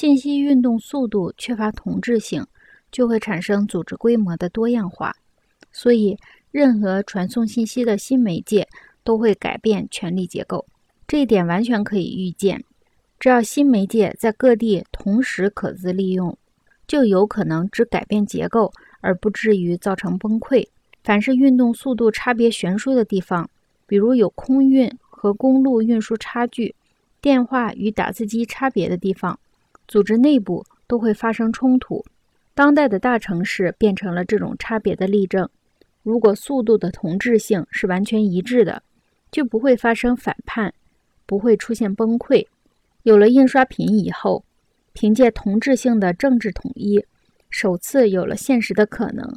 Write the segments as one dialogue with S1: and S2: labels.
S1: 信息运动速度缺乏同质性，就会产生组织规模的多样化。所以，任何传送信息的新媒介都会改变权力结构。这一点完全可以预见。只要新媒介在各地同时可资利用，就有可能只改变结构，而不至于造成崩溃。凡是运动速度差别悬殊的地方，比如有空运和公路运输差距、电话与打字机差别的地方，组织内部都会发生冲突。当代的大城市变成了这种差别的例证。如果速度的同质性是完全一致的，就不会发生反叛，不会出现崩溃。有了印刷品以后，凭借同质性的政治统一，首次有了现实的可能。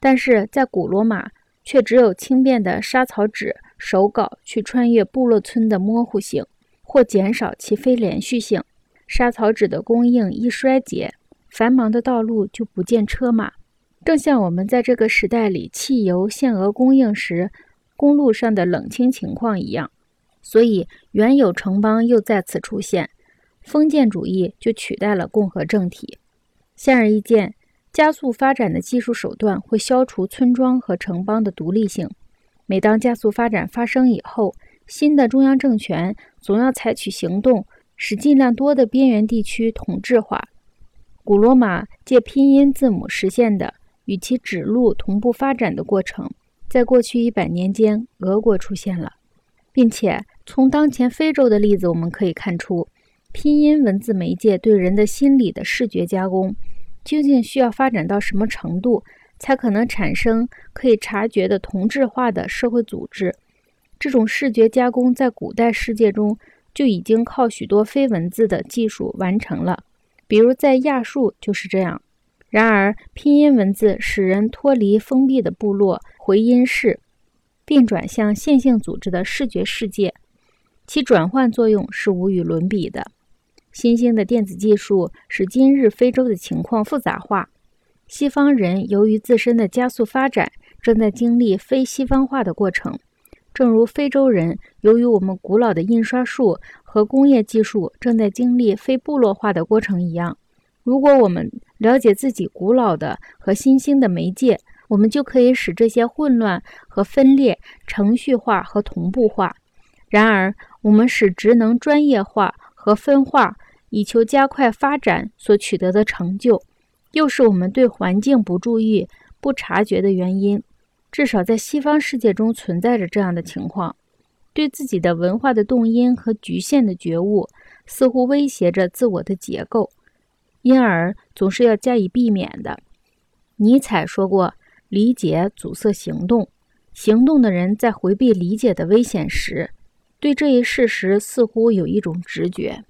S1: 但是在古罗马，却只有轻便的沙草纸手稿去穿越部落村的模糊性，或减少其非连续性。沙草纸的供应一衰竭，繁忙的道路就不见车马，正像我们在这个时代里汽油限额供应时，公路上的冷清情况一样。所以，原有城邦又再次出现，封建主义就取代了共和政体。显而易见，加速发展的技术手段会消除村庄和城邦的独立性。每当加速发展发生以后，新的中央政权总要采取行动，使尽量多的边缘地区统治化。古罗马借拼音字母实现的与其指路同步发展的过程，在过去一百年间，俄国出现了。并且从当前非洲的例子，我们可以看出，拼音文字媒介对人的心理的视觉加工，究竟需要发展到什么程度，才可能产生可以察觉的同质化的社会组织？这种视觉加工在古代世界中就已经靠许多非文字的技术完成了，比如在亚述就是这样。然而，拼音文字使人脱离封闭的部落回音室。并转向线性组织的视觉世界，其转换作用是无与伦比的。新兴的电子技术使今日非洲的情况复杂化。西方人由于自身的加速发展，正在经历非西方化的过程，正如非洲人由于我们古老的印刷术和工业技术正在经历非部落化的过程一样。如果我们了解自己古老的和新兴的媒介，我们就可以使这些混乱和分裂程序化和同步化。然而，我们使职能专业化和分化，以求加快发展所取得的成就，又是我们对环境不注意、不察觉的原因。至少在西方世界中存在着这样的情况：对自己的文化的动因和局限的觉悟，似乎威胁着自我的结构，因而总是要加以避免的。尼采说过。理解阻塞行动，行动的人在回避理解的危险时，对这一事实似乎有一种直觉。